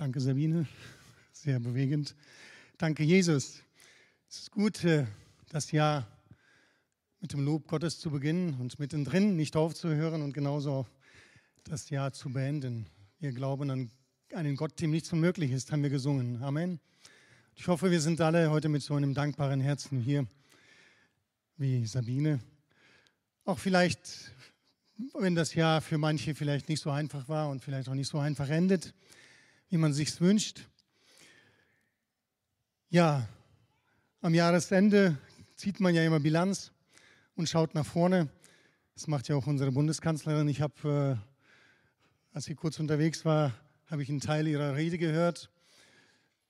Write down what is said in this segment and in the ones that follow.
Danke, Sabine. Sehr bewegend. Danke, Jesus. Es ist gut, äh, das Jahr mit dem Lob Gottes zu beginnen und mittendrin nicht aufzuhören und genauso das Jahr zu beenden. Wir glauben an einen Gott, dem nichts unmöglich ist, haben wir gesungen. Amen. Ich hoffe, wir sind alle heute mit so einem dankbaren Herzen hier, wie Sabine. Auch vielleicht, wenn das Jahr für manche vielleicht nicht so einfach war und vielleicht auch nicht so einfach endet, wie man sich wünscht. Ja, am Jahresende zieht man ja immer Bilanz und schaut nach vorne. Das macht ja auch unsere Bundeskanzlerin. Ich habe, äh, als sie kurz unterwegs war, habe ich einen Teil ihrer Rede gehört.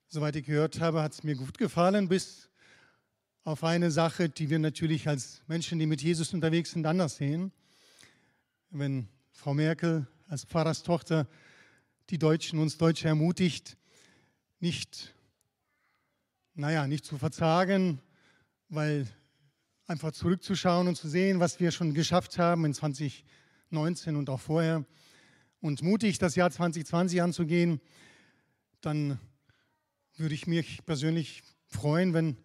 Soweit ich gehört habe, hat es mir gut gefallen, bis auf eine Sache, die wir natürlich als Menschen, die mit Jesus unterwegs sind, anders sehen. Wenn Frau Merkel als Pfarrerstochter die Deutschen, uns Deutsche ermutigt, nicht, naja, nicht zu verzagen, weil einfach zurückzuschauen und zu sehen, was wir schon geschafft haben in 2019 und auch vorher und mutig das Jahr 2020 anzugehen, dann würde ich mich persönlich freuen, wenn,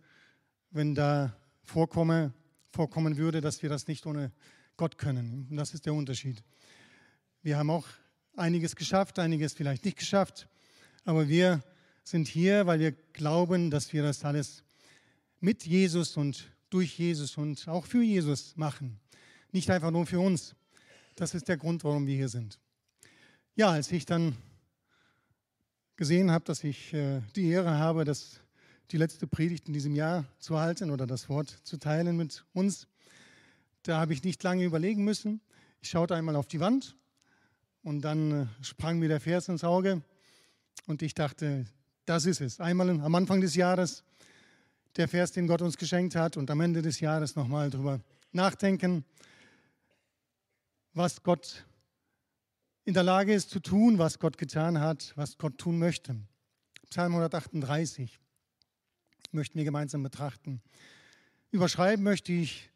wenn da vorkomme, vorkommen würde, dass wir das nicht ohne Gott können. Und das ist der Unterschied. Wir haben auch einiges geschafft, einiges vielleicht nicht geschafft, aber wir sind hier, weil wir glauben, dass wir das alles mit Jesus und durch Jesus und auch für Jesus machen. Nicht einfach nur für uns. Das ist der Grund, warum wir hier sind. Ja, als ich dann gesehen habe, dass ich äh, die Ehre habe, das, die letzte Predigt in diesem Jahr zu halten oder das Wort zu teilen mit uns, da habe ich nicht lange überlegen müssen. Ich schaute einmal auf die Wand und dann äh, sprang mir der Vers ins Auge und ich dachte, das ist es. Einmal am Anfang des Jahres der Vers, den Gott uns geschenkt hat und am Ende des Jahres nochmal drüber nachdenken, was Gott in der Lage ist zu tun, was Gott getan hat, was Gott tun möchte. Psalm 138 möchten wir gemeinsam betrachten. Überschreiben möchte ich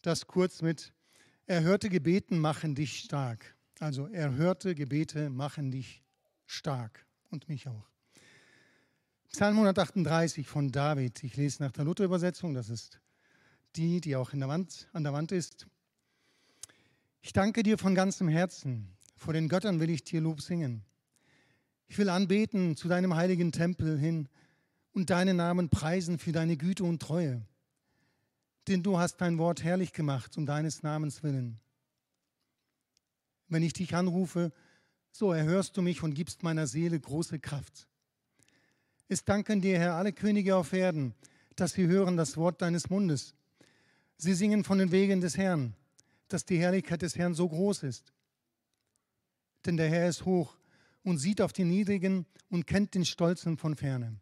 das kurz mit Erhörte Gebeten machen dich stark. Also erhörte Gebete machen dich stark und mich auch. Psalm 138 von David. Ich lese nach der Luther-Übersetzung. Das ist die, die auch der Wand, an der Wand ist. Ich danke dir von ganzem Herzen. Vor den Göttern will ich dir Lob singen. Ich will anbeten zu deinem heiligen Tempel hin und deinen Namen preisen für deine Güte und Treue. Denn du hast dein Wort herrlich gemacht um deines Namens willen. Wenn ich dich anrufe, so erhörst du mich und gibst meiner Seele große Kraft. Es danken dir, Herr, alle Könige auf Erden, dass sie hören das Wort deines Mundes. Sie singen von den Wegen des Herrn, dass die Herrlichkeit des Herrn so groß ist. Denn der Herr ist hoch und sieht auf die Niedrigen und kennt den Stolzen von ferne.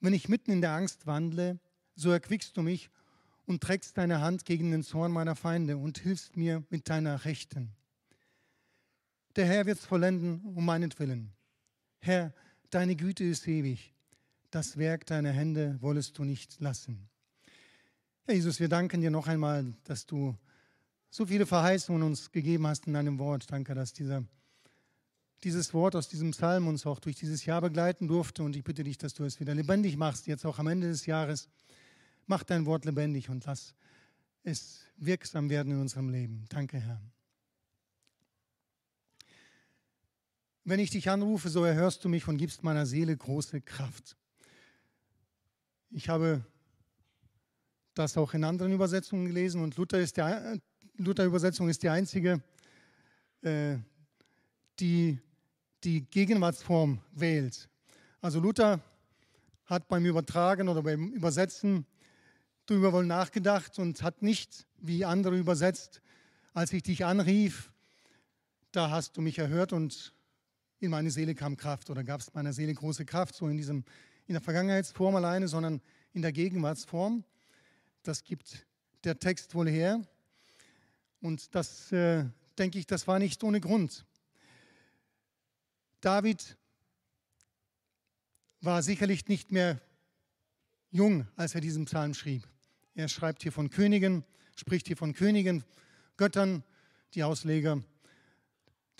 Wenn ich mitten in der Angst wandle, so erquickst du mich und trägst deine Hand gegen den Zorn meiner Feinde und hilfst mir mit deiner Rechten. Der Herr wird es vollenden um meinetwillen. Herr, deine Güte ist ewig. Das Werk deiner Hände wollest du nicht lassen. Herr Jesus, wir danken dir noch einmal, dass du so viele Verheißungen uns gegeben hast in deinem Wort. Danke, dass dieser, dieses Wort aus diesem Psalm uns auch durch dieses Jahr begleiten durfte. Und ich bitte dich, dass du es wieder lebendig machst, jetzt auch am Ende des Jahres. Mach dein Wort lebendig und lass es wirksam werden in unserem Leben. Danke, Herr. Wenn ich dich anrufe, so erhörst du mich und gibst meiner Seele große Kraft. Ich habe das auch in anderen Übersetzungen gelesen und Luther ist der, Luther-Übersetzung ist die einzige, äh, die die Gegenwartsform wählt. Also Luther hat beim Übertragen oder beim Übersetzen darüber wohl nachgedacht und hat nicht wie andere übersetzt, als ich dich anrief, da hast du mich erhört und in meine Seele kam Kraft oder gab es meiner Seele große Kraft, so in, diesem, in der Vergangenheitsform alleine, sondern in der Gegenwartsform. Das gibt der Text wohl her. Und das, äh, denke ich, das war nicht ohne Grund. David war sicherlich nicht mehr jung, als er diesen Psalm schrieb. Er schreibt hier von Königen, spricht hier von Königen, Göttern, die Ausleger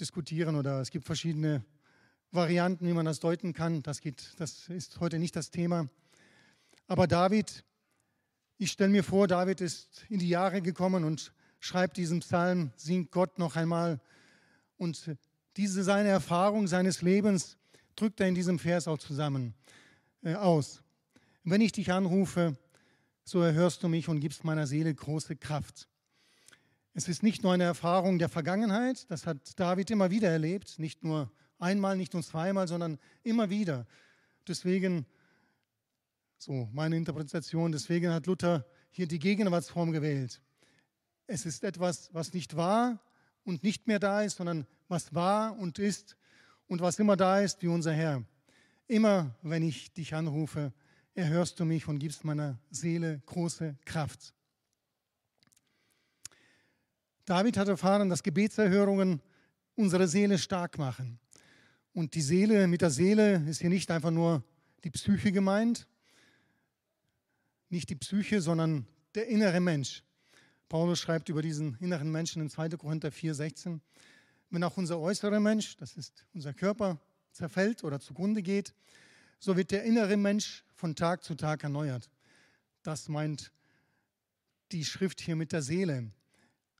diskutieren oder es gibt verschiedene Varianten, wie man das deuten kann. Das, geht, das ist heute nicht das Thema. Aber David, ich stelle mir vor, David ist in die Jahre gekommen und schreibt diesen Psalm, singt Gott noch einmal. Und diese seine Erfahrung seines Lebens drückt er in diesem Vers auch zusammen äh, aus. Wenn ich dich anrufe, so erhörst du mich und gibst meiner Seele große Kraft. Es ist nicht nur eine Erfahrung der Vergangenheit, das hat David immer wieder erlebt, nicht nur einmal, nicht nur zweimal, sondern immer wieder. Deswegen, so meine Interpretation, deswegen hat Luther hier die Gegenwartsform gewählt. Es ist etwas, was nicht war und nicht mehr da ist, sondern was war und ist und was immer da ist, wie unser Herr. Immer, wenn ich dich anrufe, erhörst du mich und gibst meiner Seele große Kraft. David hat erfahren, dass Gebetserhörungen unsere Seele stark machen. Und die Seele, mit der Seele ist hier nicht einfach nur die Psyche gemeint, nicht die Psyche, sondern der innere Mensch. Paulus schreibt über diesen inneren Menschen in 2. Korinther 4,16. Wenn auch unser äußerer Mensch, das ist unser Körper, zerfällt oder zugrunde geht, so wird der innere Mensch von Tag zu Tag erneuert. Das meint die Schrift hier mit der Seele.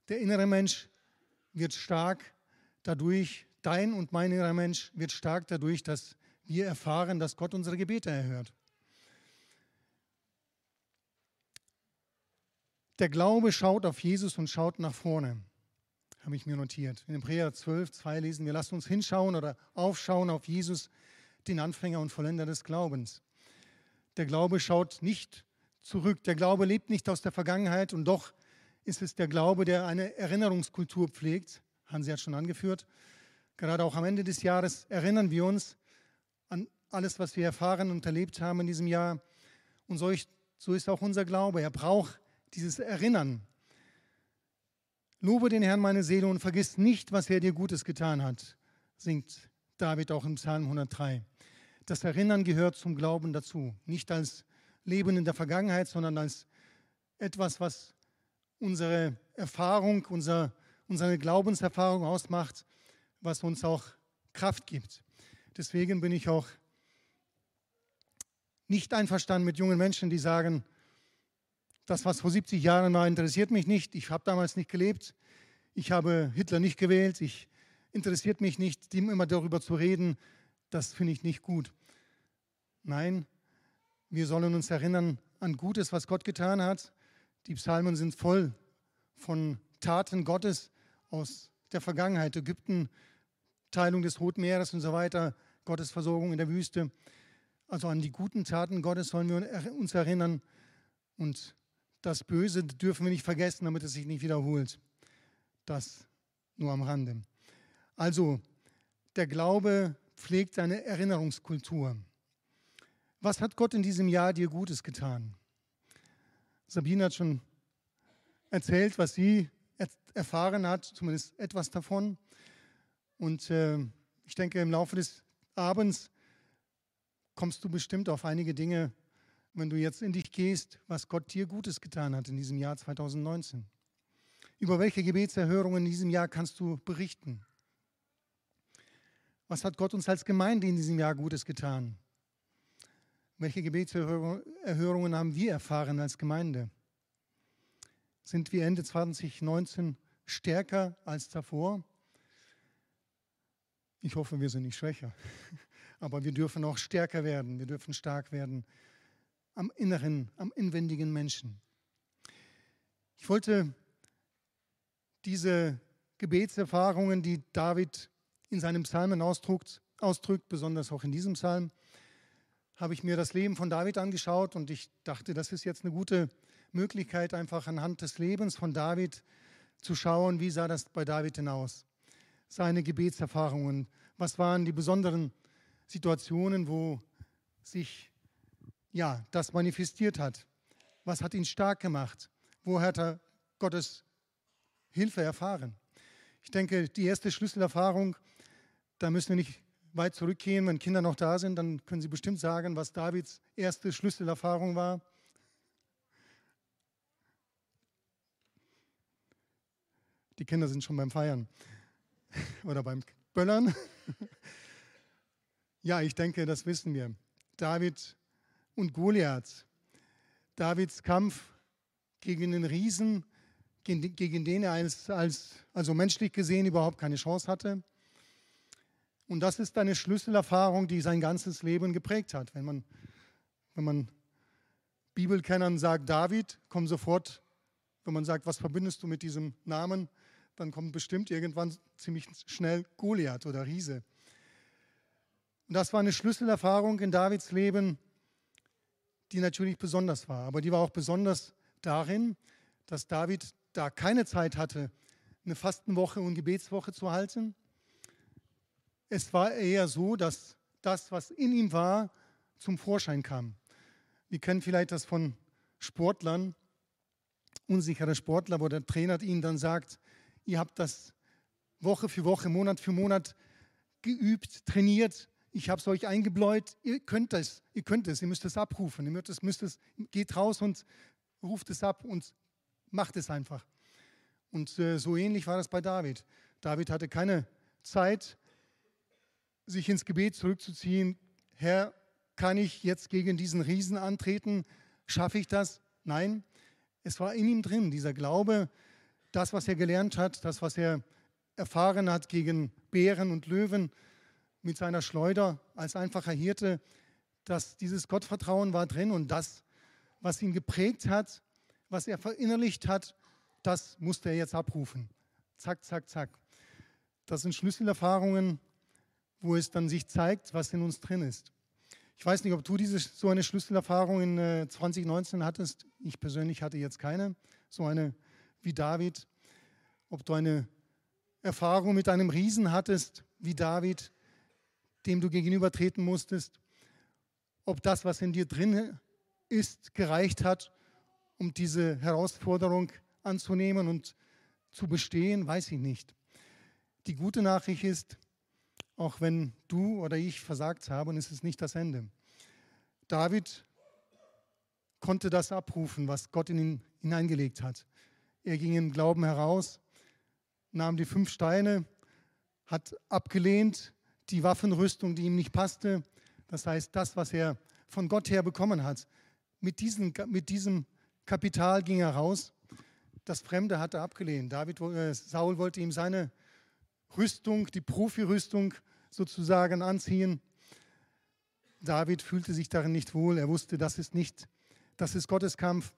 Der innere Mensch wird stark dadurch, dein und mein innerer Mensch wird stark dadurch, dass wir erfahren, dass Gott unsere Gebete erhört. Der Glaube schaut auf Jesus und schaut nach vorne, habe ich mir notiert. In Hebräer 12, 2 lesen wir, lasst uns hinschauen oder aufschauen auf Jesus, den Anfänger und Vollender des Glaubens. Der Glaube schaut nicht zurück, der Glaube lebt nicht aus der Vergangenheit und doch ist es der Glaube, der eine Erinnerungskultur pflegt. Hansi hat schon angeführt. Gerade auch am Ende des Jahres erinnern wir uns an alles, was wir erfahren und erlebt haben in diesem Jahr. Und so ist auch unser Glaube. Er braucht dieses Erinnern. Lobe den Herrn meine Seele und vergiss nicht, was er dir Gutes getan hat, singt David auch im Psalm 103. Das Erinnern gehört zum Glauben dazu. Nicht als Leben in der Vergangenheit, sondern als etwas, was unsere Erfahrung, unser, unsere Glaubenserfahrung ausmacht, was uns auch Kraft gibt. Deswegen bin ich auch nicht einverstanden mit jungen Menschen, die sagen, das, was vor 70 Jahren war, interessiert mich nicht. Ich habe damals nicht gelebt. Ich habe Hitler nicht gewählt. Ich interessiert mich nicht, immer darüber zu reden. Das finde ich nicht gut. Nein, wir sollen uns erinnern an Gutes, was Gott getan hat. Die Psalmen sind voll von Taten Gottes aus der Vergangenheit. Ägypten, Teilung des Roten Meeres und so weiter, Gottes Versorgung in der Wüste. Also an die guten Taten Gottes sollen wir uns erinnern. Und das Böse dürfen wir nicht vergessen, damit es sich nicht wiederholt. Das nur am Rande. Also, der Glaube pflegt eine Erinnerungskultur. Was hat Gott in diesem Jahr dir Gutes getan? Sabine hat schon erzählt, was sie erfahren hat, zumindest etwas davon. Und äh, ich denke, im Laufe des Abends kommst du bestimmt auf einige Dinge, wenn du jetzt in dich gehst, was Gott dir Gutes getan hat in diesem Jahr 2019. Über welche Gebetserhörungen in diesem Jahr kannst du berichten? Was hat Gott uns als Gemeinde in diesem Jahr Gutes getan? Welche Gebetserhörungen haben wir erfahren als Gemeinde? Sind wir Ende 2019 stärker als davor? Ich hoffe, wir sind nicht schwächer. Aber wir dürfen auch stärker werden. Wir dürfen stark werden am inneren, am inwendigen Menschen. Ich wollte diese Gebetserfahrungen, die David in seinem Psalmen ausdrückt, ausdrückt, besonders auch in diesem Psalm, habe ich mir das Leben von David angeschaut und ich dachte, das ist jetzt eine gute Möglichkeit, einfach anhand des Lebens von David zu schauen, wie sah das bei David denn aus? Seine Gebetserfahrungen, was waren die besonderen Situationen, wo sich ja, das manifestiert hat. Was hat ihn stark gemacht? Wo hat er Gottes Hilfe erfahren? Ich denke, die erste Schlüsselerfahrung, da müssen wir nicht weit zurückgehen. Wenn Kinder noch da sind, dann können sie bestimmt sagen, was Davids erste Schlüsselerfahrung war. Die Kinder sind schon beim Feiern oder beim Böllern. Ja, ich denke, das wissen wir. David und Goliath. Davids Kampf gegen den Riesen, gegen den er als, als, also menschlich gesehen überhaupt keine Chance hatte. Und das ist eine Schlüsselerfahrung, die sein ganzes Leben geprägt hat. Wenn man, wenn man Bibelkennern sagt David, kommt sofort, wenn man sagt, was verbindest du mit diesem Namen, dann kommt bestimmt irgendwann ziemlich schnell Goliath oder Riese. Und das war eine Schlüsselerfahrung in Davids Leben, die natürlich besonders war. Aber die war auch besonders darin, dass David da keine Zeit hatte, eine Fastenwoche und Gebetswoche zu halten. Es war eher so, dass das, was in ihm war, zum Vorschein kam. Wir kennen vielleicht das von Sportlern, unsichere Sportler, wo der Trainer ihnen dann sagt, ihr habt das Woche für Woche, Monat für Monat geübt, trainiert, ich habe es euch eingebläut, ihr könnt es, ihr könnt es, ihr müsst es abrufen, ihr müsst es, müsst es, geht raus und ruft es ab und macht es einfach. Und äh, so ähnlich war das bei David. David hatte keine Zeit, sich ins Gebet zurückzuziehen. Herr, kann ich jetzt gegen diesen Riesen antreten? Schaffe ich das? Nein. Es war in ihm drin, dieser Glaube, das, was er gelernt hat, das, was er erfahren hat gegen Bären und Löwen mit seiner Schleuder als einfacher Hirte, dass dieses Gottvertrauen war drin und das, was ihn geprägt hat, was er verinnerlicht hat, das musste er jetzt abrufen. Zack, zack, zack. Das sind Schlüsselerfahrungen, wo es dann sich zeigt, was in uns drin ist. Ich weiß nicht, ob du diese, so eine Schlüsselerfahrung in 2019 äh, hattest. Ich persönlich hatte jetzt keine, so eine wie David. Ob du eine Erfahrung mit einem Riesen hattest wie David, dem du gegenübertreten musstest. Ob das, was in dir drin ist, gereicht hat, um diese Herausforderung anzunehmen und zu bestehen, weiß ich nicht. Die gute Nachricht ist, auch wenn du oder ich versagt haben, ist es nicht das Ende. David konnte das abrufen, was Gott in ihn hineingelegt hat. Er ging im Glauben heraus, nahm die fünf Steine, hat abgelehnt die Waffenrüstung, die ihm nicht passte. Das heißt, das, was er von Gott her bekommen hat, mit, diesen, mit diesem Kapital ging er raus. Das Fremde hat er abgelehnt. David, äh, Saul wollte ihm seine Rüstung, die Profirüstung sozusagen anziehen. David fühlte sich darin nicht wohl. Er wusste, das ist nicht, das ist Gottes Kampf.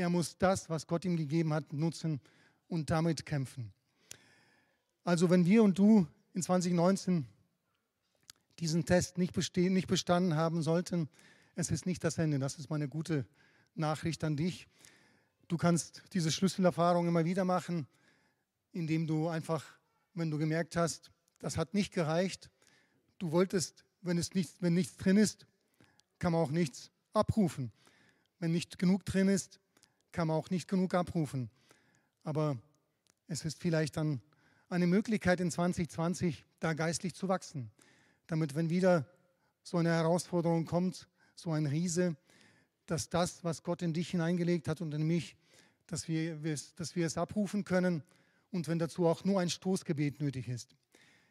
Er muss das, was Gott ihm gegeben hat, nutzen und damit kämpfen. Also wenn wir und du in 2019 diesen Test nicht, bestehen, nicht bestanden haben sollten, es ist nicht das Ende. Das ist meine gute Nachricht an dich. Du kannst diese Schlüsselerfahrung immer wieder machen, indem du einfach wenn du gemerkt hast, das hat nicht gereicht, du wolltest, wenn, es nicht, wenn nichts drin ist, kann man auch nichts abrufen. Wenn nicht genug drin ist, kann man auch nicht genug abrufen. Aber es ist vielleicht dann eine Möglichkeit in 2020, da geistlich zu wachsen, damit wenn wieder so eine Herausforderung kommt, so ein Riese, dass das, was Gott in dich hineingelegt hat und in mich, dass wir, dass wir es abrufen können und wenn dazu auch nur ein Stoßgebet nötig ist.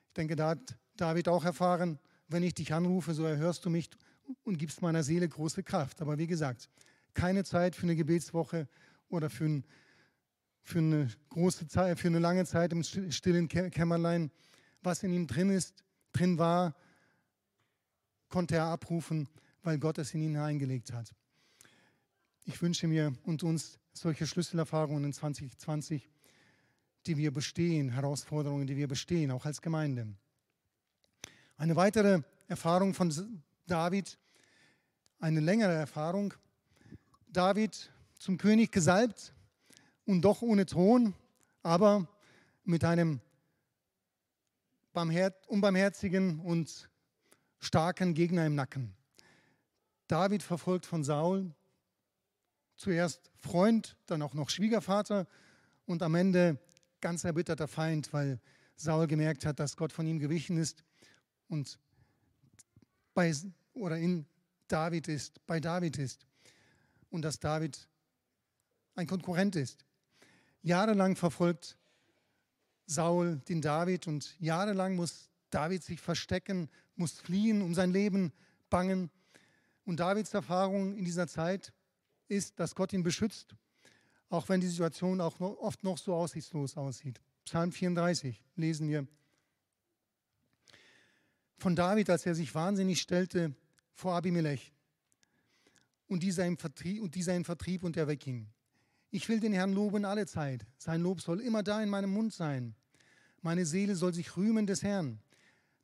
Ich denke, da hat David auch erfahren, wenn ich dich anrufe, so erhörst du mich und gibst meiner Seele große Kraft. Aber wie gesagt, keine Zeit für eine Gebetswoche oder für, ein, für eine große Zeit, für eine lange Zeit im stillen Kämmerlein. Was in ihm drin ist, drin war, konnte er abrufen, weil Gott es in ihn hineingelegt hat. Ich wünsche mir und uns solche Schlüsselerfahrungen in 2020 die wir bestehen, Herausforderungen, die wir bestehen, auch als Gemeinde. Eine weitere Erfahrung von David, eine längere Erfahrung. David zum König gesalbt und doch ohne Thron, aber mit einem unbarmherzigen und starken Gegner im Nacken. David verfolgt von Saul, zuerst Freund, dann auch noch Schwiegervater und am Ende ganz erbitterter Feind, weil Saul gemerkt hat, dass Gott von ihm gewichen ist und bei, oder in David ist, bei David ist und dass David ein Konkurrent ist. Jahrelang verfolgt Saul den David und jahrelang muss David sich verstecken, muss fliehen, um sein Leben bangen. Und Davids Erfahrung in dieser Zeit ist, dass Gott ihn beschützt, auch wenn die Situation auch noch, oft noch so aussichtslos aussieht. Psalm 34 lesen wir von David, als er sich wahnsinnig stellte vor Abimelech und dieser ihn vertrieb und, dieser vertrieb und er wegging. Ich will den Herrn loben alle Zeit. Sein Lob soll immer da in meinem Mund sein. Meine Seele soll sich rühmen des Herrn,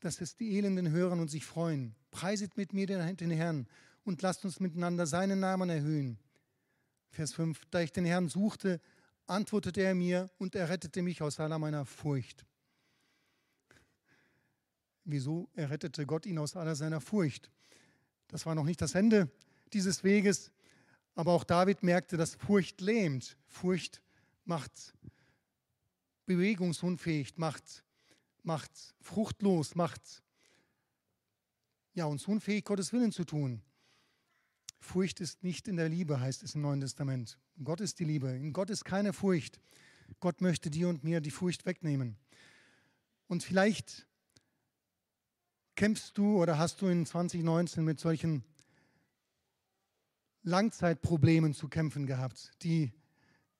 dass es die Elenden hören und sich freuen. Preiset mit mir den Herrn und lasst uns miteinander seinen Namen erhöhen. Vers 5. Da ich den Herrn suchte, antwortete er mir und er rettete mich aus aller meiner Furcht. Wieso errettete Gott ihn aus aller seiner Furcht? Das war noch nicht das Ende dieses Weges, aber auch David merkte, dass Furcht lähmt. Furcht macht bewegungsunfähig, macht, macht fruchtlos, macht ja, uns unfähig, Gottes Willen zu tun. Furcht ist nicht in der Liebe, heißt es im Neuen Testament. Gott ist die Liebe. In Gott ist keine Furcht. Gott möchte dir und mir die Furcht wegnehmen. Und vielleicht kämpfst du oder hast du in 2019 mit solchen Langzeitproblemen zu kämpfen gehabt, die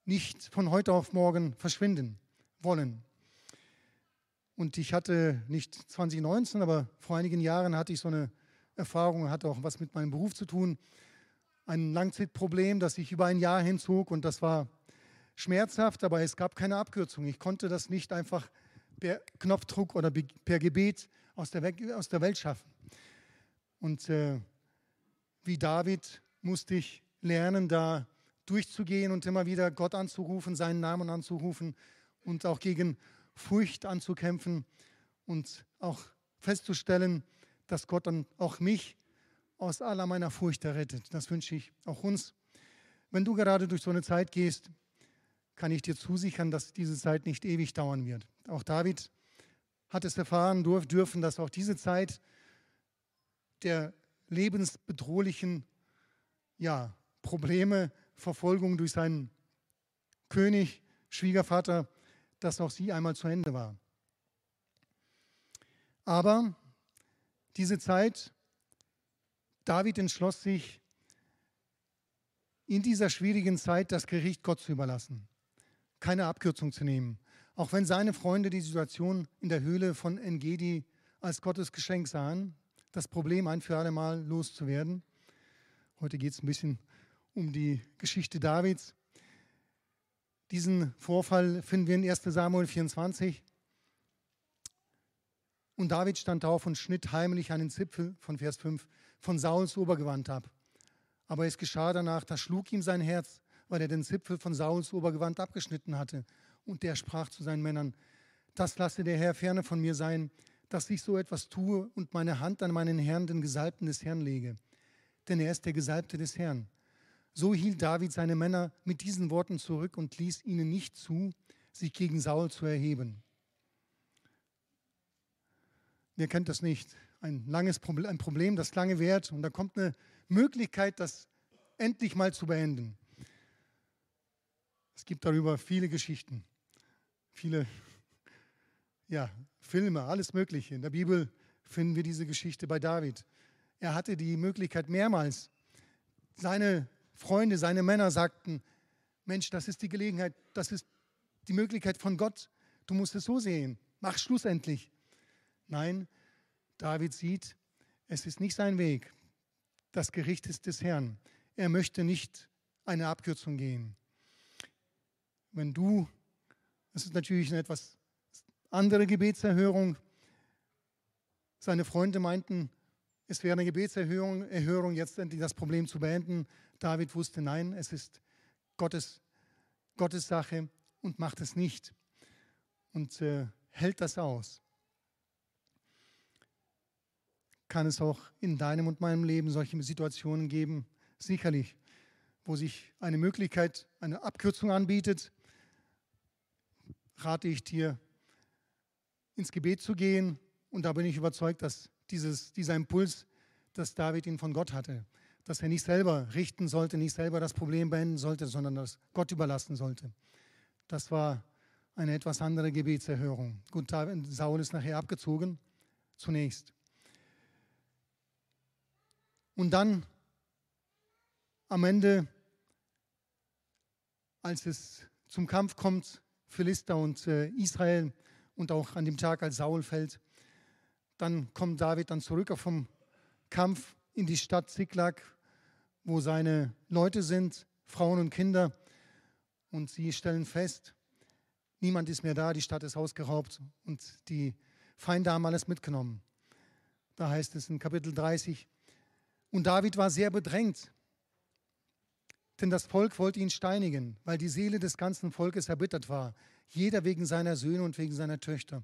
nicht von heute auf morgen verschwinden wollen. Und ich hatte nicht 2019, aber vor einigen Jahren hatte ich so eine Erfahrung, hatte auch was mit meinem Beruf zu tun. Ein Langzeitproblem, das sich über ein Jahr hinzog und das war schmerzhaft, aber es gab keine Abkürzung. Ich konnte das nicht einfach per Knopfdruck oder per Gebet aus der, Welt schaffen. Und äh, wie David musste ich lernen, da durchzugehen und immer wieder Gott anzurufen, seinen Namen anzurufen und auch gegen Furcht anzukämpfen und auch festzustellen, dass Gott dann auch mich aus aller meiner Furcht errettet. Das wünsche ich auch uns. Wenn du gerade durch so eine Zeit gehst, kann ich dir zusichern, dass diese Zeit nicht ewig dauern wird. Auch David hat es erfahren dürfen, dass auch diese Zeit der lebensbedrohlichen ja, Probleme, Verfolgung durch seinen König, Schwiegervater, dass auch sie einmal zu Ende war. Aber diese Zeit, David entschloss sich, in dieser schwierigen Zeit das Gericht Gott zu überlassen, keine Abkürzung zu nehmen, auch wenn seine Freunde die Situation in der Höhle von Engedi als Gottes Geschenk sahen, das Problem ein für alle Mal loszuwerden. Heute geht es ein bisschen um die Geschichte Davids. Diesen Vorfall finden wir in 1 Samuel 24. Und David stand auf und schnitt heimlich einen Zipfel von Vers 5 von Sauls Obergewand ab. Aber es geschah danach, da schlug ihm sein Herz, weil er den Zipfel von Sauls Obergewand abgeschnitten hatte. Und der sprach zu seinen Männern, das lasse der Herr ferne von mir sein, dass ich so etwas tue und meine Hand an meinen Herrn, den Gesalbten des Herrn, lege denn er ist der Gesalbte des Herrn. So hielt David seine Männer mit diesen Worten zurück und ließ ihnen nicht zu, sich gegen Saul zu erheben. Wer kennt das nicht? Ein langes Problem, ein Problem, das lange währt und da kommt eine Möglichkeit, das endlich mal zu beenden. Es gibt darüber viele Geschichten, viele ja, Filme, alles Mögliche. In der Bibel finden wir diese Geschichte bei David. Er hatte die Möglichkeit mehrmals. Seine Freunde, seine Männer sagten, Mensch, das ist die Gelegenheit, das ist die Möglichkeit von Gott. Du musst es so sehen. Mach Schluss endlich. Nein, David sieht, es ist nicht sein Weg. Das Gericht ist des Herrn. Er möchte nicht eine Abkürzung gehen. Wenn du, das ist natürlich eine etwas andere Gebetserhörung, seine Freunde meinten, es wäre eine Gebetserhörung, Erhörung, jetzt endlich das Problem zu beenden. David wusste, nein, es ist Gottes, Gottes Sache und macht es nicht und äh, hält das aus. Kann es auch in deinem und meinem Leben solche Situationen geben? Sicherlich, wo sich eine Möglichkeit, eine Abkürzung anbietet, rate ich dir, ins Gebet zu gehen. Und da bin ich überzeugt, dass dieses, dieser Impuls, dass David ihn von Gott hatte. Dass er nicht selber richten sollte, nicht selber das Problem beenden sollte, sondern das Gott überlassen sollte. Das war eine etwas andere Gebetserhörung. Gut, Saul ist nachher abgezogen, zunächst. Und dann am Ende, als es zum Kampf kommt, Philister und äh, Israel und auch an dem Tag, als Saul fällt, dann kommt David dann zurück vom Kampf in die Stadt Ziklag, wo seine Leute sind, Frauen und Kinder. Und sie stellen fest, niemand ist mehr da, die Stadt ist ausgeraubt und die Feinde haben alles mitgenommen. Da heißt es in Kapitel 30, und David war sehr bedrängt, denn das Volk wollte ihn steinigen, weil die Seele des ganzen Volkes erbittert war, jeder wegen seiner Söhne und wegen seiner Töchter.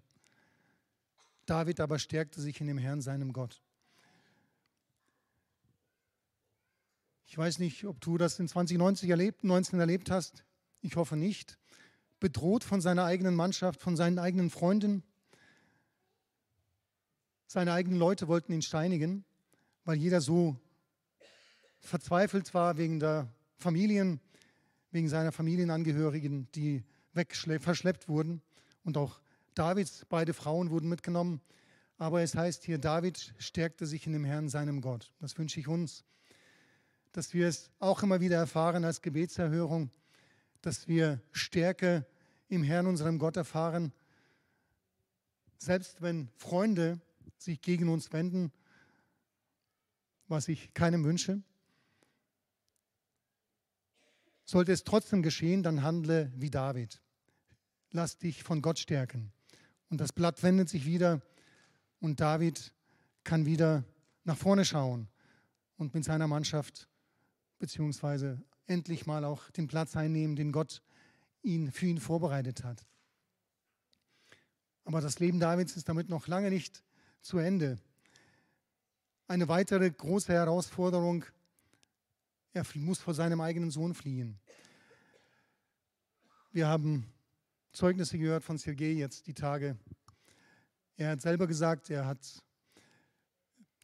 David aber stärkte sich in dem Herrn, seinem Gott. Ich weiß nicht, ob du das in 2019 erlebt, 19 erlebt hast. Ich hoffe nicht. Bedroht von seiner eigenen Mannschaft, von seinen eigenen Freunden. Seine eigenen Leute wollten ihn steinigen, weil jeder so verzweifelt war wegen der Familien, wegen seiner Familienangehörigen, die verschleppt wurden. Und auch Davids beide Frauen wurden mitgenommen. Aber es heißt hier, David stärkte sich in dem Herrn, seinem Gott. Das wünsche ich uns dass wir es auch immer wieder erfahren als Gebetserhörung, dass wir Stärke im Herrn, unserem Gott erfahren, selbst wenn Freunde sich gegen uns wenden, was ich keinem wünsche. Sollte es trotzdem geschehen, dann handle wie David. Lass dich von Gott stärken. Und das Blatt wendet sich wieder und David kann wieder nach vorne schauen und mit seiner Mannschaft beziehungsweise endlich mal auch den Platz einnehmen, den Gott ihn, für ihn vorbereitet hat. Aber das Leben Davids ist damit noch lange nicht zu Ende. Eine weitere große Herausforderung, er muss vor seinem eigenen Sohn fliehen. Wir haben Zeugnisse gehört von Sergei jetzt die Tage. Er hat selber gesagt, er hat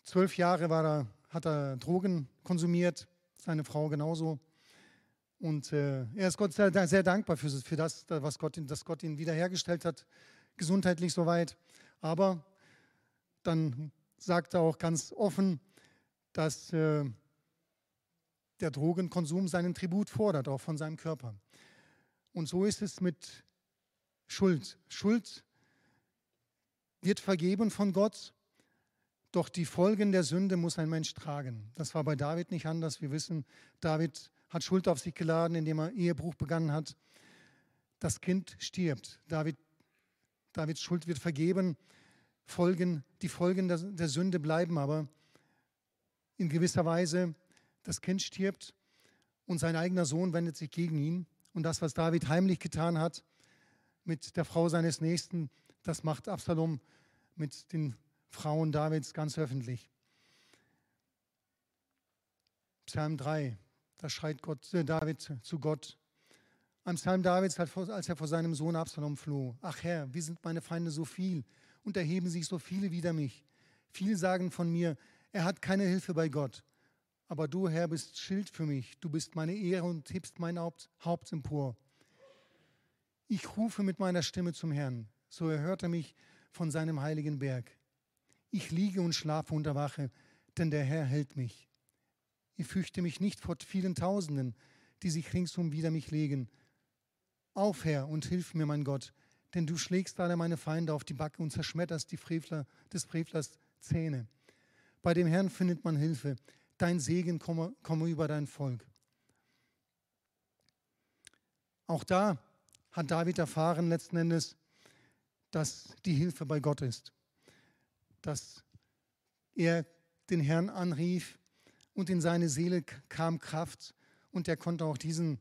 zwölf Jahre war er, hat er Drogen konsumiert, seine Frau genauso. Und äh, er ist Gott sehr, sehr dankbar für, für das, was Gott, dass Gott ihn wiederhergestellt hat, gesundheitlich soweit. Aber dann sagt er auch ganz offen, dass äh, der Drogenkonsum seinen Tribut fordert, auch von seinem Körper. Und so ist es mit Schuld. Schuld wird vergeben von Gott doch die Folgen der Sünde muss ein Mensch tragen. Das war bei David nicht anders. Wir wissen, David hat Schuld auf sich geladen, indem er Ehebruch begangen hat. Das Kind stirbt. David, Davids Schuld wird vergeben. Folgen, die Folgen der, der Sünde bleiben aber in gewisser Weise. Das Kind stirbt und sein eigener Sohn wendet sich gegen ihn. Und das, was David heimlich getan hat mit der Frau seines Nächsten, das macht Absalom mit den Frauen Davids ganz öffentlich. Psalm 3, da schreit Gott, äh, David zu Gott. Am Psalm Davids, als er vor seinem Sohn Absalom floh. Ach Herr, wie sind meine Feinde so viel und erheben sich so viele wider mich. Viele sagen von mir, er hat keine Hilfe bei Gott. Aber du, Herr, bist Schild für mich. Du bist meine Ehre und hebst mein Haupt, Haupt empor. Ich rufe mit meiner Stimme zum Herrn. So erhört er mich von seinem heiligen Berg. Ich liege und schlafe unter Wache, denn der Herr hält mich. Ich fürchte mich nicht vor vielen Tausenden, die sich ringsum wider mich legen. Auf, Herr, und hilf mir, mein Gott, denn du schlägst alle meine Feinde auf die Backe und zerschmetterst die Frevler, des Frevlers Zähne. Bei dem Herrn findet man Hilfe. Dein Segen komme, komme über dein Volk. Auch da hat David erfahren letzten Endes, dass die Hilfe bei Gott ist dass er den Herrn anrief und in seine Seele kam Kraft und er konnte auch diesen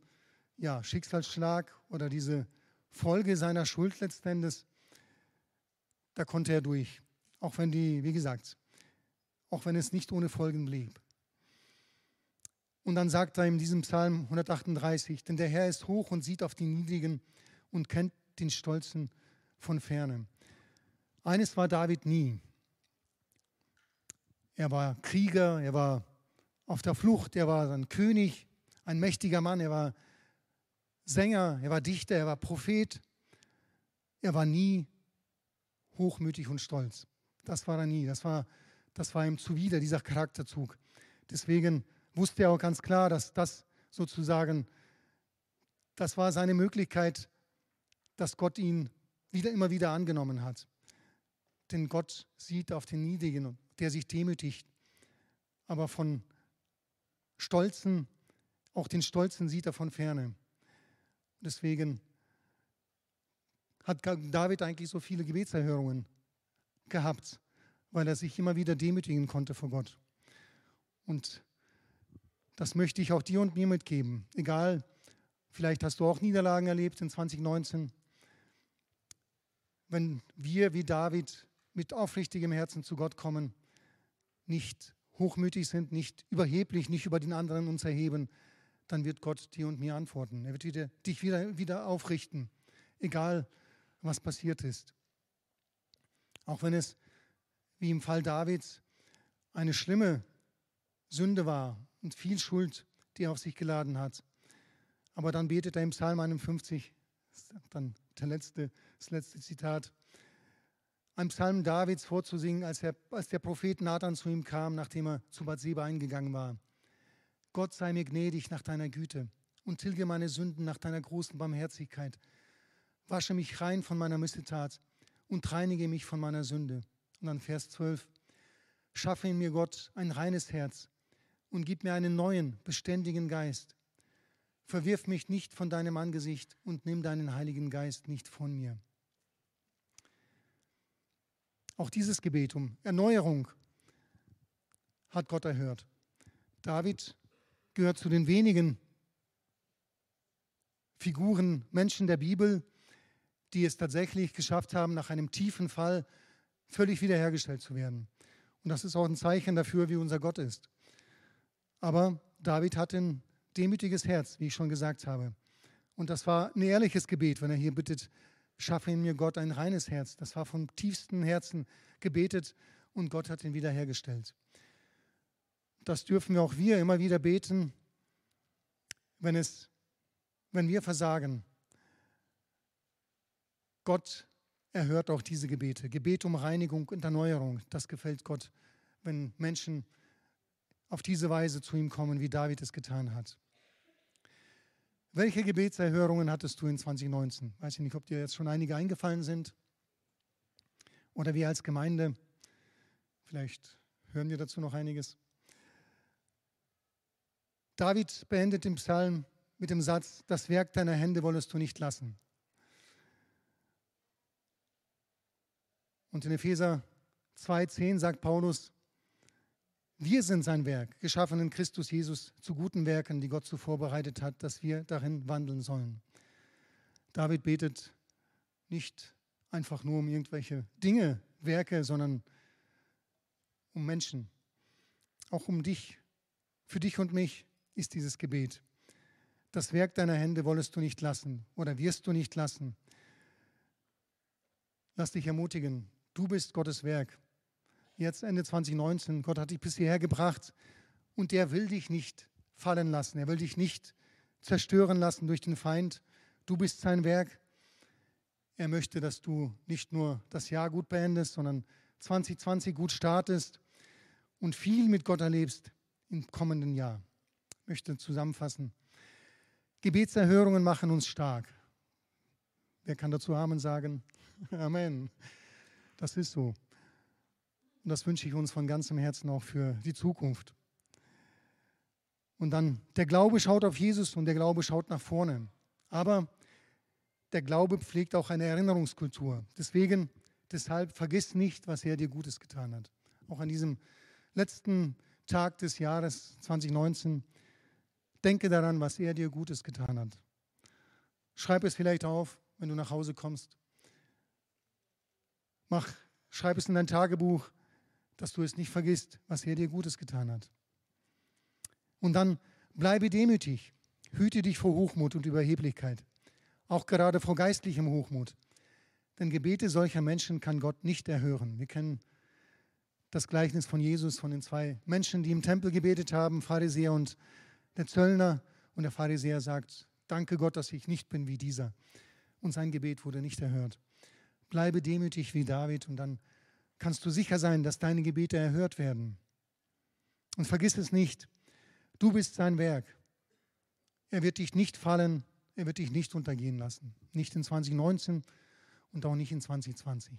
ja, Schicksalsschlag oder diese Folge seiner Schuld letztendlich, da konnte er durch. Auch wenn die, wie gesagt, auch wenn es nicht ohne Folgen blieb. Und dann sagt er in diesem Psalm 138, denn der Herr ist hoch und sieht auf die Niedrigen und kennt den Stolzen von ferne. Eines war David nie. Er war Krieger, er war auf der Flucht, er war ein König, ein mächtiger Mann, er war Sänger, er war Dichter, er war Prophet. Er war nie hochmütig und stolz. Das war er nie. Das war, das war ihm zuwider, dieser Charakterzug. Deswegen wusste er auch ganz klar, dass das sozusagen, das war seine Möglichkeit, dass Gott ihn wieder, immer wieder angenommen hat. Denn Gott sieht auf den Niedrigen, der sich demütigt. Aber von Stolzen, auch den Stolzen sieht er von ferne. Deswegen hat David eigentlich so viele Gebetserhörungen gehabt, weil er sich immer wieder demütigen konnte vor Gott. Und das möchte ich auch dir und mir mitgeben. Egal, vielleicht hast du auch Niederlagen erlebt in 2019. Wenn wir wie David mit aufrichtigem Herzen zu Gott kommen, nicht hochmütig sind, nicht überheblich, nicht über den anderen uns erheben, dann wird Gott dir und mir antworten. Er wird wieder, dich wieder, wieder aufrichten, egal was passiert ist. Auch wenn es, wie im Fall Davids, eine schlimme Sünde war und viel Schuld, die er auf sich geladen hat. Aber dann betet er im Psalm 51, dann der letzte, das letzte Zitat, ein Psalm Davids vorzusingen, als, er, als der Prophet Nathan zu ihm kam, nachdem er zu Bathseba eingegangen war. Gott sei mir gnädig nach deiner Güte und tilge meine Sünden nach deiner großen Barmherzigkeit. Wasche mich rein von meiner Missetat und reinige mich von meiner Sünde. Und dann Vers 12. Schaffe in mir Gott ein reines Herz und gib mir einen neuen, beständigen Geist. Verwirf mich nicht von deinem Angesicht und nimm deinen Heiligen Geist nicht von mir. Auch dieses Gebet um Erneuerung hat Gott erhört. David gehört zu den wenigen Figuren, Menschen der Bibel, die es tatsächlich geschafft haben, nach einem tiefen Fall völlig wiederhergestellt zu werden. Und das ist auch ein Zeichen dafür, wie unser Gott ist. Aber David hat ein demütiges Herz, wie ich schon gesagt habe. Und das war ein ehrliches Gebet, wenn er hier bittet, schaffe in mir Gott ein reines Herz. Das war vom tiefsten Herzen gebetet und Gott hat ihn wiederhergestellt. Das dürfen wir auch wir immer wieder beten, wenn, es, wenn wir versagen. Gott erhört auch diese Gebete. Gebet um Reinigung und Erneuerung. Das gefällt Gott, wenn Menschen auf diese Weise zu ihm kommen, wie David es getan hat. Welche Gebetserhörungen hattest du in 2019? Weiß ich nicht, ob dir jetzt schon einige eingefallen sind. Oder wir als Gemeinde. Vielleicht hören wir dazu noch einiges. David beendet den Psalm mit dem Satz, das Werk deiner Hände wollest du nicht lassen. Und in Epheser 2,10 sagt Paulus, wir sind sein Werk, geschaffen in Christus Jesus zu guten Werken, die Gott so vorbereitet hat, dass wir darin wandeln sollen. David betet nicht einfach nur um irgendwelche Dinge, Werke, sondern um Menschen. Auch um dich, für dich und mich ist dieses Gebet. Das Werk deiner Hände wolltest du nicht lassen oder wirst du nicht lassen. Lass dich ermutigen. Du bist Gottes Werk jetzt Ende 2019, Gott hat dich bis hierher gebracht und der will dich nicht fallen lassen. Er will dich nicht zerstören lassen durch den Feind. Du bist sein Werk. Er möchte, dass du nicht nur das Jahr gut beendest, sondern 2020 gut startest und viel mit Gott erlebst im kommenden Jahr. Ich möchte zusammenfassen. Gebetserhörungen machen uns stark. Wer kann dazu Amen sagen? Amen. Das ist so. Und das wünsche ich uns von ganzem Herzen auch für die Zukunft. Und dann, der Glaube schaut auf Jesus und der Glaube schaut nach vorne. Aber der Glaube pflegt auch eine Erinnerungskultur. Deswegen, deshalb vergiss nicht, was er dir Gutes getan hat. Auch an diesem letzten Tag des Jahres 2019, denke daran, was er dir Gutes getan hat. Schreib es vielleicht auf, wenn du nach Hause kommst. Mach, schreib es in dein Tagebuch dass du es nicht vergisst, was er dir Gutes getan hat. Und dann bleibe demütig, hüte dich vor Hochmut und Überheblichkeit, auch gerade vor geistlichem Hochmut. Denn Gebete solcher Menschen kann Gott nicht erhören. Wir kennen das Gleichnis von Jesus, von den zwei Menschen, die im Tempel gebetet haben, Pharisäer und der Zöllner. Und der Pharisäer sagt, danke Gott, dass ich nicht bin wie dieser. Und sein Gebet wurde nicht erhört. Bleibe demütig wie David und dann kannst du sicher sein, dass deine Gebete erhört werden. Und vergiss es nicht, du bist sein Werk. Er wird dich nicht fallen, er wird dich nicht untergehen lassen. Nicht in 2019 und auch nicht in 2020.